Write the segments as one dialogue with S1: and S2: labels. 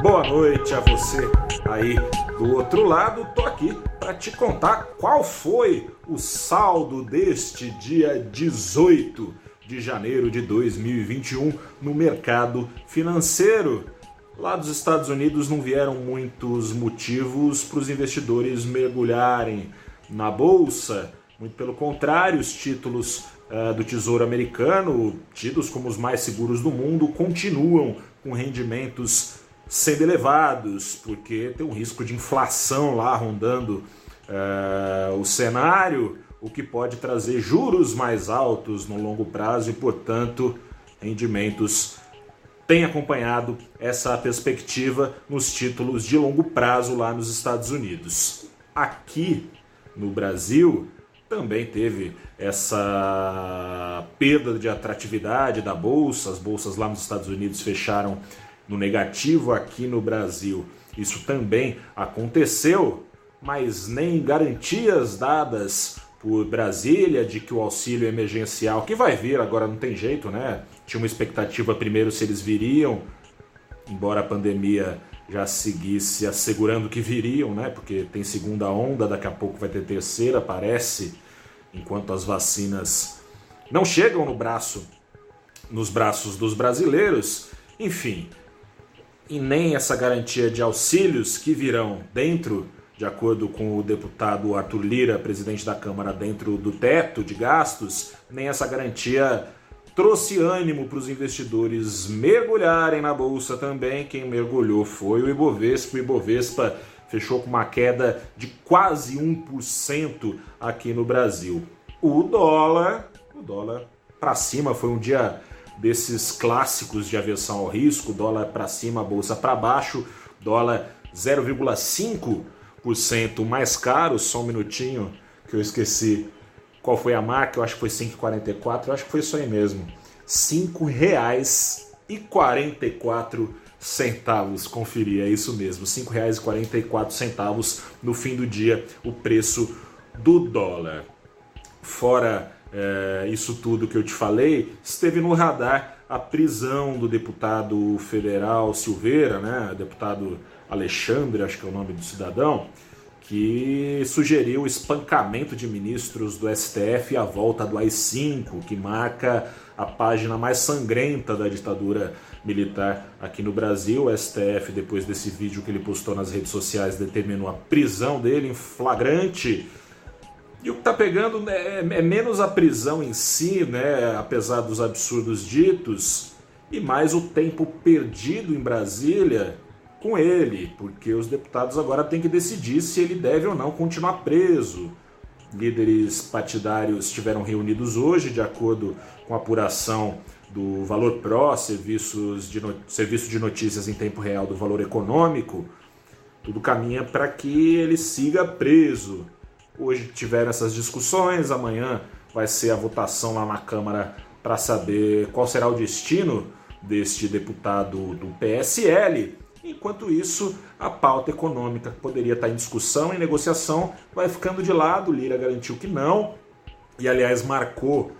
S1: Boa noite a você aí do outro lado. Tô aqui para te contar qual foi o saldo deste dia 18 de janeiro de 2021 no mercado financeiro. Lá dos Estados Unidos não vieram muitos motivos para os investidores mergulharem na bolsa. Muito pelo contrário, os títulos uh, do Tesouro Americano, tidos como os mais seguros do mundo, continuam com rendimentos sendo elevados, porque tem um risco de inflação lá rondando uh, o cenário, o que pode trazer juros mais altos no longo prazo e, portanto, rendimentos têm acompanhado essa perspectiva nos títulos de longo prazo lá nos Estados Unidos. Aqui no Brasil também teve essa perda de atratividade da bolsa, as bolsas lá nos Estados Unidos fecharam no negativo aqui no Brasil. Isso também aconteceu, mas nem garantias dadas por Brasília de que o auxílio emergencial, que vai vir agora não tem jeito, né? Tinha uma expectativa primeiro se eles viriam, embora a pandemia já seguisse assegurando que viriam, né? Porque tem segunda onda, daqui a pouco vai ter terceira, parece, enquanto as vacinas não chegam no braço, nos braços dos brasileiros. Enfim, e nem essa garantia de auxílios que virão dentro, de acordo com o deputado Arthur Lira, presidente da Câmara, dentro do teto de gastos, nem essa garantia trouxe ânimo para os investidores mergulharem na bolsa também. Quem mergulhou foi o Ibovespa. O Ibovespa fechou com uma queda de quase 1% aqui no Brasil. O dólar, o dólar para cima foi um dia desses clássicos de aversão ao risco, dólar para cima, bolsa para baixo, dólar 0,5% mais caro, só um minutinho que eu esqueci qual foi a marca, eu acho que foi 5,44, eu acho que foi isso aí mesmo. R$ 5,44 centavos, conferir, é isso mesmo, R$ 5,44 centavos no fim do dia o preço do dólar. Fora é, isso tudo que eu te falei, esteve no radar. A prisão do deputado federal Silveira, né, deputado Alexandre, acho que é o nome do cidadão, que sugeriu o espancamento de ministros do STF e a volta do AI-5, que marca a página mais sangrenta da ditadura militar aqui no Brasil. O STF, depois desse vídeo que ele postou nas redes sociais, determinou a prisão dele em flagrante e o que está pegando né, é, é, menos a prisão em si, né, apesar dos absurdos ditos, e mais o tempo perdido em Brasília com ele, porque os deputados agora têm que decidir se ele deve ou não continuar preso. Líderes partidários estiveram reunidos hoje, de acordo com a apuração do Valor Pro, serviços de serviço de notícias em tempo real do Valor Econômico. Tudo caminha para que ele siga preso. Hoje tiveram essas discussões, amanhã vai ser a votação lá na Câmara para saber qual será o destino deste deputado do PSL. Enquanto isso, a pauta econômica que poderia estar em discussão, em negociação, vai ficando de lado. Lira garantiu que não, e aliás marcou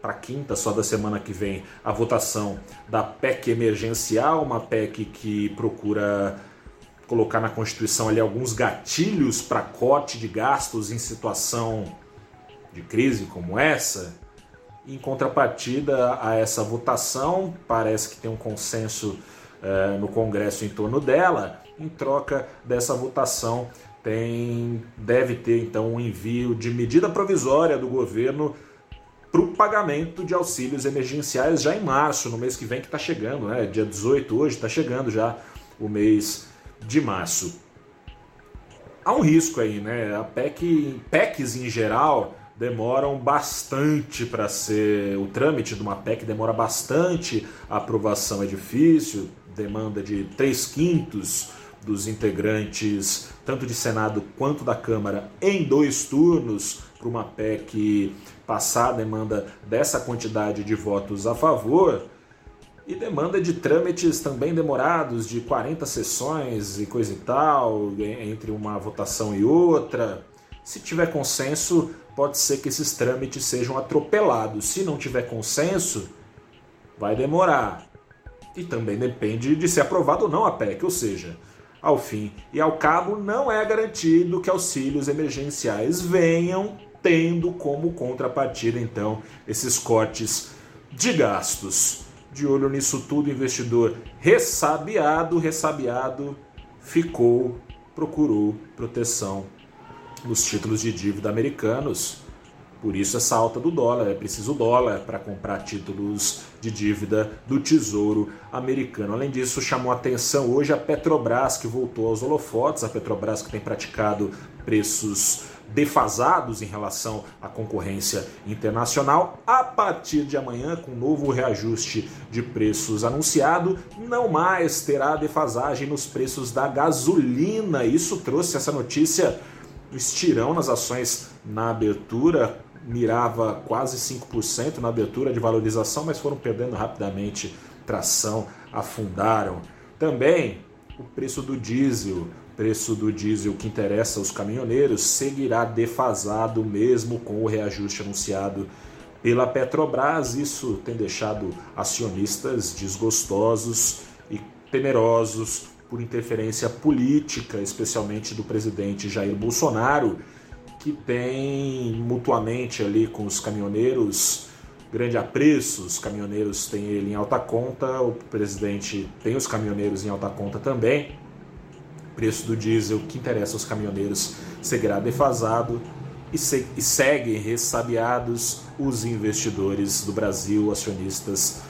S1: para quinta, só da semana que vem, a votação da PEC emergencial, uma PEC que procura colocar na Constituição ali alguns gatilhos para corte de gastos em situação de crise como essa. Em contrapartida a essa votação, parece que tem um consenso eh, no Congresso em torno dela. Em troca dessa votação, tem, deve ter então um envio de medida provisória do governo para o pagamento de auxílios emergenciais já em março, no mês que vem que está chegando, né? Dia 18 hoje está chegando já o mês de março. Há um risco aí, né? A PEC, PECs em geral demoram bastante para ser. O trâmite de uma PEC demora bastante, a aprovação é difícil, demanda de 3 quintos dos integrantes, tanto de Senado quanto da Câmara, em dois turnos, para uma PEC passar a demanda dessa quantidade de votos a favor e demanda de trâmites também demorados, de 40 sessões e coisa e tal, entre uma votação e outra. Se tiver consenso, pode ser que esses trâmites sejam atropelados. Se não tiver consenso, vai demorar. e também depende de ser aprovado ou não a PEC, ou seja, ao fim e ao cabo, não é garantido que auxílios emergenciais venham tendo como contrapartida então esses cortes de gastos. De olho nisso tudo, investidor ressabiado, ressabiado, ficou, procurou proteção nos títulos de dívida americanos. Por isso essa alta do dólar, é preciso dólar para comprar títulos de dívida do Tesouro Americano. Além disso, chamou atenção hoje a Petrobras, que voltou aos holofotes, a Petrobras que tem praticado preços defasados em relação à concorrência internacional. A partir de amanhã, com um novo reajuste de preços anunciado, não mais terá defasagem nos preços da gasolina. Isso trouxe essa notícia estirão nas ações na abertura, mirava quase 5% na abertura de valorização, mas foram perdendo rapidamente tração, afundaram. Também o preço do diesel preço do diesel que interessa aos caminhoneiros seguirá defasado mesmo com o reajuste anunciado pela Petrobras. Isso tem deixado acionistas desgostosos e temerosos por interferência política, especialmente do presidente Jair Bolsonaro, que tem mutuamente ali com os caminhoneiros grande apreço, os caminhoneiros têm ele em alta conta, o presidente tem os caminhoneiros em alta conta também preço do diesel que interessa aos caminhoneiros seguirá defasado e, se, e seguem ressabiados os investidores do Brasil, acionistas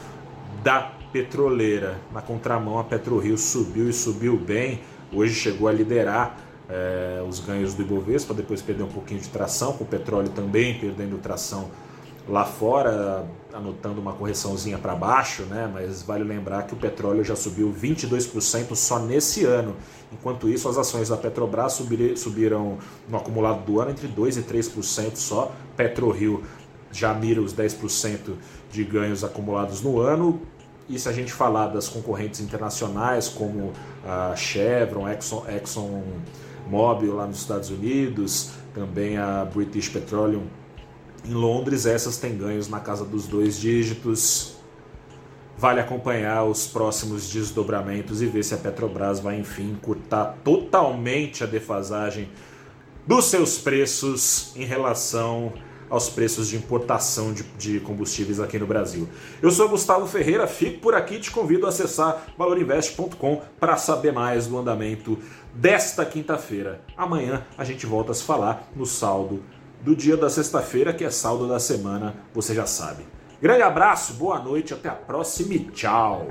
S1: da petroleira. Na contramão, a PetroRio subiu e subiu bem. Hoje chegou a liderar é, os ganhos do Ibovespa, depois perdeu um pouquinho de tração, com o petróleo também perdendo tração lá fora, anotando uma correçãozinha para baixo, né? mas vale lembrar que o petróleo já subiu 22% só nesse ano. Enquanto isso, as ações da Petrobras subiram no acumulado do ano entre 2% e 3% só. PetroRio já mira os 10% de ganhos acumulados no ano. E se a gente falar das concorrentes internacionais, como a Chevron, Exxon, Exxon Mobil lá nos Estados Unidos, também a British Petroleum em Londres, essas têm ganhos na casa dos dois dígitos. Vale acompanhar os próximos desdobramentos e ver se a Petrobras vai, enfim, cortar totalmente a defasagem dos seus preços em relação aos preços de importação de, de, combustíveis aqui no Brasil. Eu sou Gustavo Ferreira, fico por aqui te convido a acessar valorinvest.com para saber mais do andamento desta quinta-feira. Amanhã a gente volta a se falar no saldo do dia da sexta-feira, que é saldo da semana, você já sabe. Grande abraço, boa noite, até a próxima e tchau!